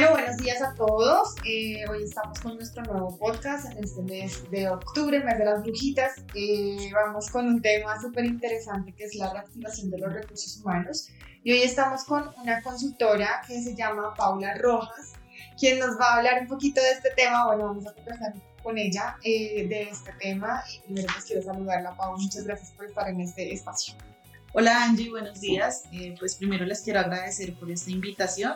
Bueno, buenos días a todos. Eh, hoy estamos con nuestro nuevo podcast en este mes de octubre, mes de las brujitas. Eh, vamos con un tema súper interesante que es la reactivación de los recursos humanos. Y hoy estamos con una consultora que se llama Paula Rojas, quien nos va a hablar un poquito de este tema. Bueno, vamos a conversar con ella eh, de este tema. Y primero pues quiero saludarla, Paula. Muchas gracias por estar en este espacio. Hola Angie, buenos días. pues primero les quiero agradecer por esta invitación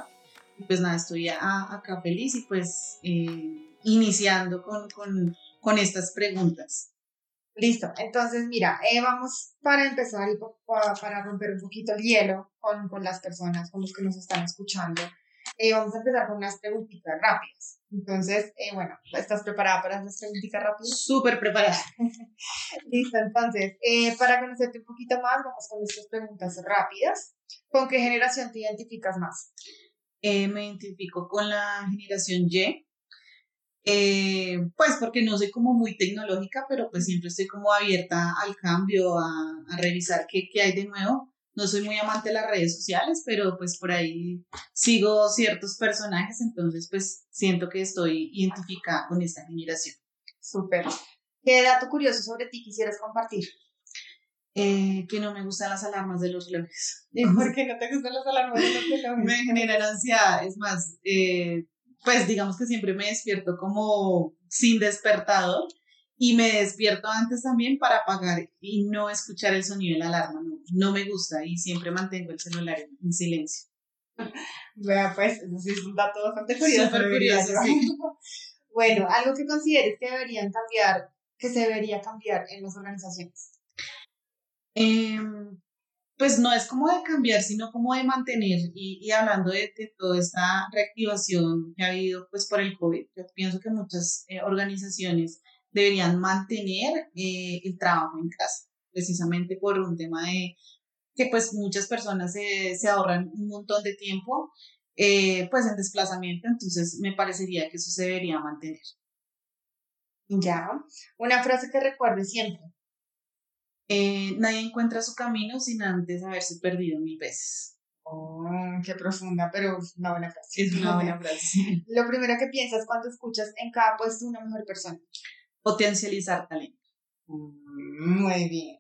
pues nada, estoy acá feliz y pues eh, iniciando con, con, con, estas preguntas. Listo, entonces mira, eh, vamos para empezar y para, romper un poquito el hielo con, con, las personas, con los que nos están escuchando. Eh, vamos a empezar con unas preguntitas rápidas. Entonces, bueno, ¿estás preparada para las preguntitas rápidas? Súper preparada. Listo, entonces, para conocerte un poquito más, vamos con estas preguntas rápidas. ¿Con qué generación te identificas más? Eh, me identifico con la generación Y, eh, pues porque no soy como muy tecnológica, pero pues siempre estoy como abierta al cambio, a, a revisar qué, qué, hay de nuevo. No soy muy amante de las redes sociales, pero pues por ahí sigo ciertos personajes, entonces pues siento que estoy identificada con esta generación. Súper. ¿Qué dato curioso sobre ti quisieras compartir? Eh, que no me gustan las alarmas de los relojes. ¿Y por qué no te gustan las alarmas de los relojes? me generan ansiedad, es más, eh, pues digamos que siempre me despierto como sin despertador y me despierto antes también para apagar y no escuchar el sonido de la alarma, no, no me gusta y siempre mantengo el celular en, silencio. Bueno, pues eso sí es un dato bastante curioso. curioso, sí. bueno, algo que consideres que deberían cambiar, que se debería cambiar en las organizaciones. Em, pues no es como de cambiar, sino como de mantener. Y, y hablando de, toda esta reactivación que ha habido pues por el COVID, yo pienso que muchas eh, organizaciones deberían mantener eh, el trabajo en casa, precisamente por un tema de que pues muchas personas se, se ahorran un montón de tiempo eh, pues en desplazamiento, entonces me parecería que eso se debería mantener. Ya, una frase que recuerde siempre. Eh, nadie encuentra su camino sin antes haberse perdido mil veces. Oh, qué profunda, pero una buena frase. Es una buena frase. Lo primero que piensas cuando escuchas en cada puesto una mejor persona. Potencializar talento. Mm, muy bien.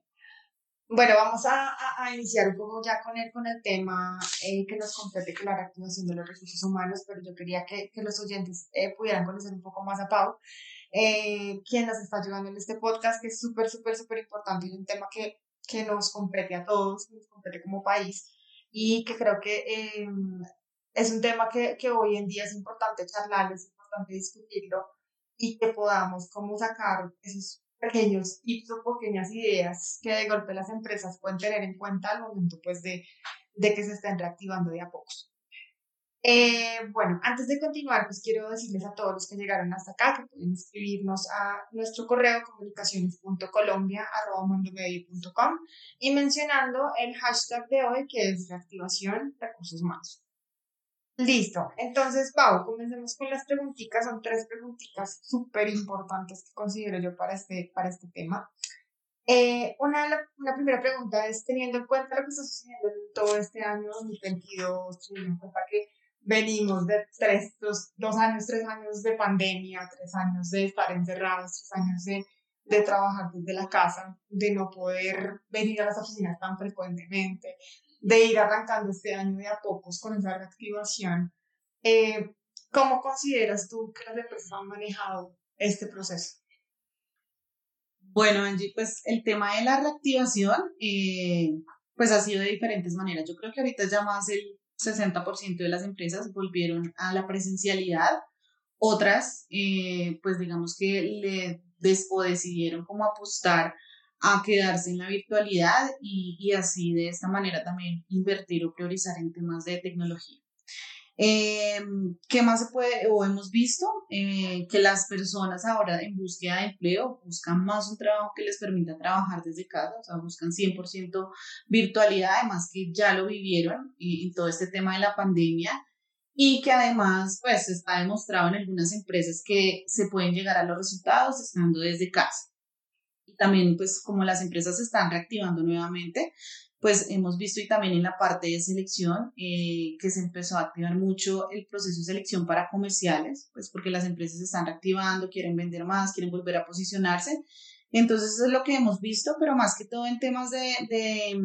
Bueno, vamos a, a, iniciar un poco ya con el, con el tema eh, que nos compete, que la reactivación de los recursos humanos, pero yo quería que, que los oyentes eh, pudieran conocer un poco más a Pau eh, quien nos está ayudando en este podcast, que es súper, súper, súper importante y un tema que, que nos compete a todos, nos compete como país y que creo que eh, es un tema que, que hoy en día es importante charlarlo, es importante discutirlo y que podamos como sacar esos pequeños tips o pequeñas ideas que de golpe las empresas pueden tener en cuenta al momento pues de, de que se estén reactivando de a pocos. Eh, bueno, antes de continuar, pues quiero decirles a todos los que llegaron hasta acá que pueden escribirnos a nuestro correo comunicaciones.colombia.com y mencionando el hashtag de hoy que es reactivación recursos humanos. Listo, entonces Pau, comencemos con las preguntitas, son tres preguntitas súper importantes que considero yo para este, para este tema. Eh, una, una primera pregunta es, teniendo en cuenta lo que está sucediendo en todo este año 2022, teniendo en cuenta que venimos de tres, dos, dos, años, tres años de pandemia, tres años de estar encerrados, tres años de, de trabajar desde la casa, de no poder venir a las oficinas tan frecuentemente, de ir arrancando este año de a pocos con esa reactivación. Eh, ¿Cómo consideras tú que las empresas han manejado este proceso? Bueno, Angie, pues el tema de la reactivación, eh, pues ha sido de diferentes maneras. Yo creo que ahorita ya más el 60% de las empresas volvieron a la presencialidad, otras, eh, pues digamos que le decidieron como apostar a quedarse en la virtualidad y, y así de esta manera también invertir o priorizar en temas de tecnología. Eh, ¿Qué más se puede o hemos visto? Eh, que las personas ahora en búsqueda de empleo buscan más un trabajo que les permita trabajar desde casa, o sea, buscan 100% virtualidad, además que ya lo vivieron en todo este tema de la pandemia y que además pues está demostrado en algunas empresas que se pueden llegar a los resultados estando desde casa. También pues como las empresas se están reactivando nuevamente, pues hemos visto y también en la parte de selección eh, que se empezó a activar mucho el proceso de selección para comerciales, pues porque las empresas se están reactivando, quieren vender más, quieren volver a posicionarse. Entonces eso es lo que hemos visto, pero más que todo en temas de, de,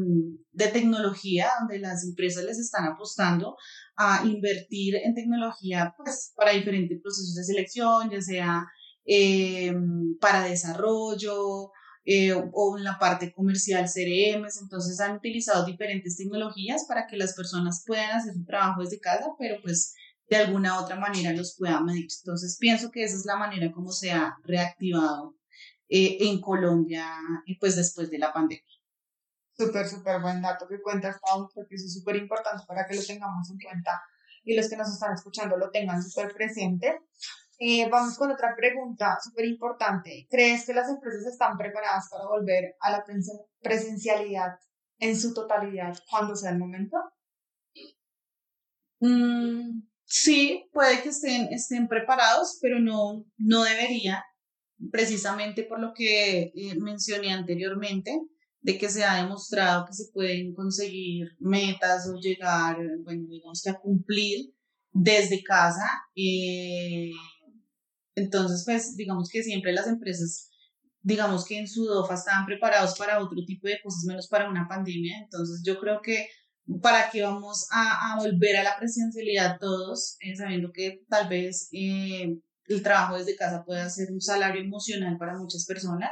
de tecnología, donde las empresas les están apostando a invertir en tecnología pues, para diferentes procesos de selección, ya sea eh, para desarrollo, eh, o en la parte comercial CRMs, entonces han utilizado diferentes tecnologías para que las personas puedan hacer su trabajo desde casa, pero pues de alguna otra manera los puedan medir. Entonces pienso que esa es la manera como se ha reactivado eh, en Colombia y pues después de la pandemia. Súper, súper buen dato que cuentas, Pau, porque eso es súper importante para que lo tengamos en cuenta y los que nos están escuchando lo tengan súper presente. Eh, vamos con otra pregunta súper importante. ¿Crees que las empresas están preparadas para volver a la presencialidad en su totalidad cuando sea el momento? Mm, sí, puede que estén, estén preparados, pero no, no debería, precisamente por lo que eh, mencioné anteriormente, de que se ha demostrado que se pueden conseguir metas o llegar, bueno, digamos que a cumplir desde casa. Eh, entonces, pues digamos que siempre las empresas, digamos que en su DOFA estaban preparados para otro tipo de cosas, menos para una pandemia. Entonces, yo creo que para que vamos a, volver a la presencialidad todos, eh, sabiendo que tal vez eh, el trabajo desde casa puede ser un salario emocional para muchas personas,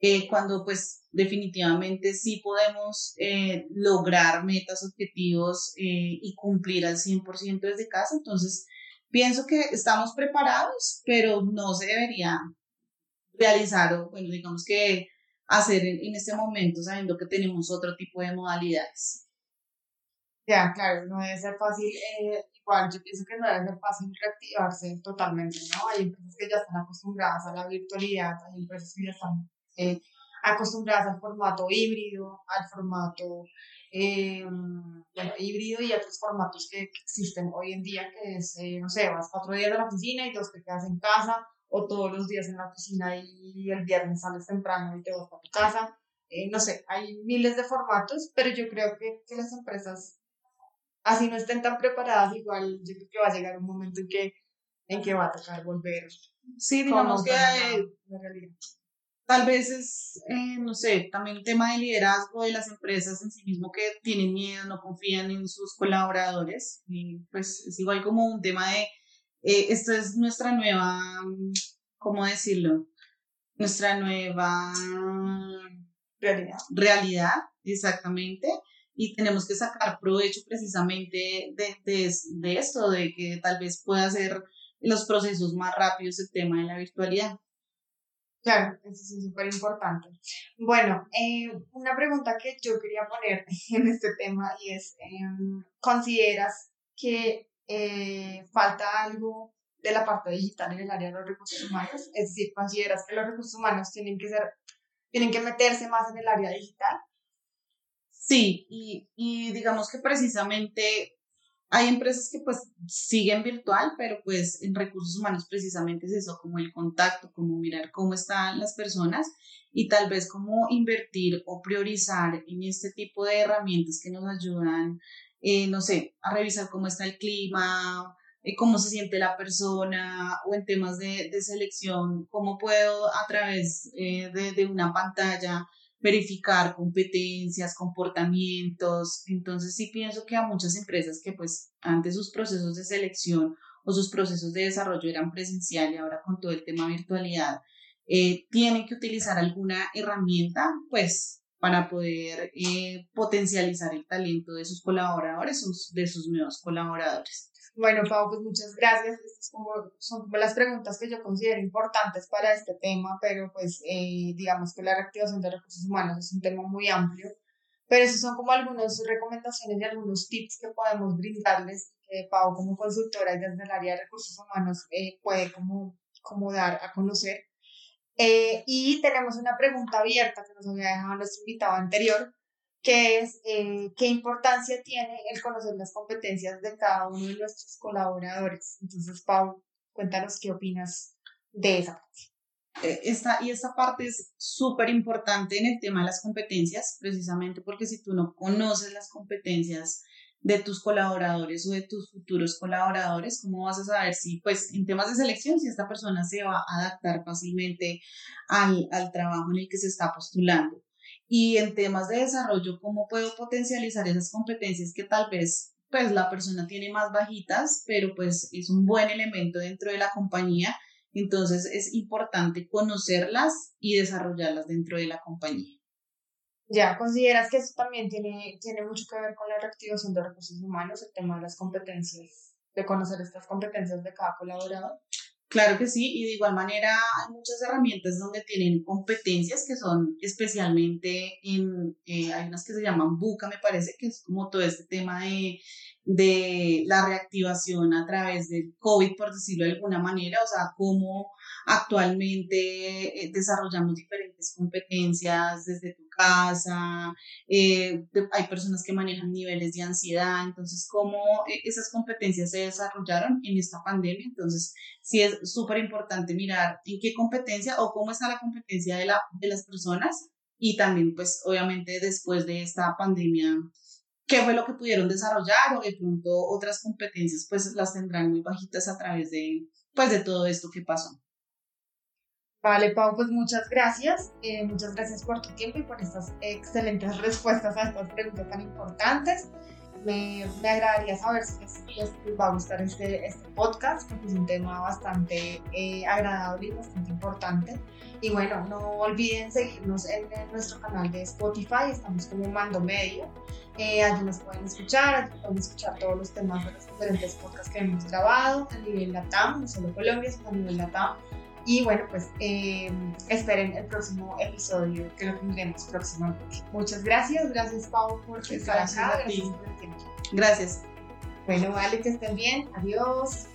eh, cuando pues definitivamente sí podemos lograr metas, objetivos y cumplir al 100% desde casa, entonces Pienso que estamos preparados, pero no se debería realizar o, bueno, digamos que hacer en, este momento sabiendo que tenemos otro tipo de modalidades. Ya, claro, no debe ser fácil, eh, igual yo pienso que no debe ser fácil reactivarse totalmente, ¿no? Hay empresas que ya están acostumbradas a la virtualidad, hay empresas que ya están eh, acostumbradas al formato híbrido, al formato eh, bueno, híbrido y otros formatos que, existen hoy en día, que es, eh, no sé, vas cuatro días a la oficina y dos te quedas en casa, o todos los días en la oficina y el viernes sales temprano y te vas a tu casa. Eh, no sé, hay miles de formatos, pero yo creo que, que, las empresas, así no estén tan preparadas, igual yo creo que va a llegar un momento en que, en que va a tocar volver. Sí, digamos que la realidad. Tal vez es, eh, no sé, también el tema de liderazgo de las empresas en sí mismo que tienen miedo, no confían en sus colaboradores. Y pues es igual como un tema de, eh, esto es nuestra nueva, ¿cómo decirlo? Nuestra nueva realidad. Realidad, exactamente. Y tenemos que sacar provecho precisamente de, de, de esto, de que tal vez pueda hacer los procesos más rápidos el tema de la virtualidad. Claro, eso es súper importante. Bueno, eh, una pregunta que yo quería poner en este tema y es, em, ¿consideras que eh, falta algo de la parte digital en el área de los recursos humanos? Es decir, ¿consideras que los recursos humanos tienen que ser, tienen que meterse más en el área digital? Sí, y, y digamos que precisamente hay empresas que pues siguen virtual, pero pues en recursos humanos precisamente es eso, como el contacto, como mirar cómo están las personas y tal vez cómo invertir o priorizar en este tipo de herramientas que nos ayudan, eh, no sé, a revisar cómo está el clima, eh, cómo se siente la persona o en temas de, de selección, cómo puedo a través eh, de, de una pantalla verificar competencias, comportamientos. Entonces sí pienso que a muchas empresas que pues antes sus procesos de selección o sus procesos de desarrollo eran presencial y ahora con todo el tema virtualidad, eh, tienen que utilizar alguna herramienta pues para poder eh, potencializar el talento de sus colaboradores, de sus nuevos colaboradores. Bueno, Pau, pues muchas gracias. Estas como, son como las preguntas que yo considero importantes para este tema, pero pues eh, digamos que la reactivación de recursos humanos es un tema muy amplio. Pero esas son como algunas recomendaciones y algunos tips que podemos brindarles, que Pau como consultora y desde el área de recursos humanos eh, puede como, como dar a conocer. Eh, y tenemos una pregunta abierta que nos había dejado nuestro invitado anterior, que es eh, qué importancia tiene el conocer las competencias de cada uno de nuestros colaboradores. Entonces, Pau, cuéntanos qué opinas de esa parte. eh, esta, y esta parte es súper importante en el tema de las competencias, precisamente porque si tú no conoces las competencias de tus colaboradores o de tus futuros colaboradores, ¿cómo vas a saber si, pues, en temas de selección, si esta persona se va a adaptar fácilmente al, al trabajo en el que se está postulando? Y en temas de desarrollo, ¿cómo puedo potencializar esas competencias que tal vez pues la persona tiene más bajitas, pero pues es un buen elemento dentro de la compañía entonces es importante conocerlas y desarrollarlas dentro de la compañía. Ya, ¿consideras que eso también tiene, tiene mucho que ver con la reactivación de recursos humanos, el tema de las competencias, de conocer estas competencias de cada colaborador? Claro que sí, y de igual manera hay muchas herramientas donde tienen competencias que son especialmente en, eh, hay unas que se llaman Buca, me parece, que es como todo este tema de, de la reactivación a través del COVID, por decirlo de alguna manera, o sea, cómo actualmente eh, desarrollamos diferentes competencias desde tu casa, eh, hay personas que manejan niveles de ansiedad, entonces cómo eh, esas competencias se desarrollaron en esta pandemia, entonces sí es súper importante mirar en qué competencia o cómo está la competencia de, la, de las personas y también pues obviamente después de esta pandemia qué fue lo que pudieron desarrollar o de pronto otras competencias pues las tendrán muy bajitas a través de pues de todo esto que pasó. Vale, Pau, pues muchas gracias. Eh, muchas gracias por tu tiempo y por estas excelentes respuestas a estas preguntas tan importantes. Me, me agradaría saber si les, va a gustar este, este podcast, porque es un tema bastante eh, agradable y bastante importante. Y bueno, no olviden seguirnos en, nuestro canal de Spotify, estamos como Mando Medio. Eh, allí nos pueden escuchar, allí pueden escuchar todos los temas de los diferentes podcasts que hemos grabado a nivel LATAM, no solo Colombia, sino a nivel LATAM. Y bueno, pues eh, esperen el próximo episodio que lo tendremos próximamente. Muchas gracias, gracias Pau por estar acá, gracias por el tiempo. Gracias. Bueno, vale, que estén bien, adiós.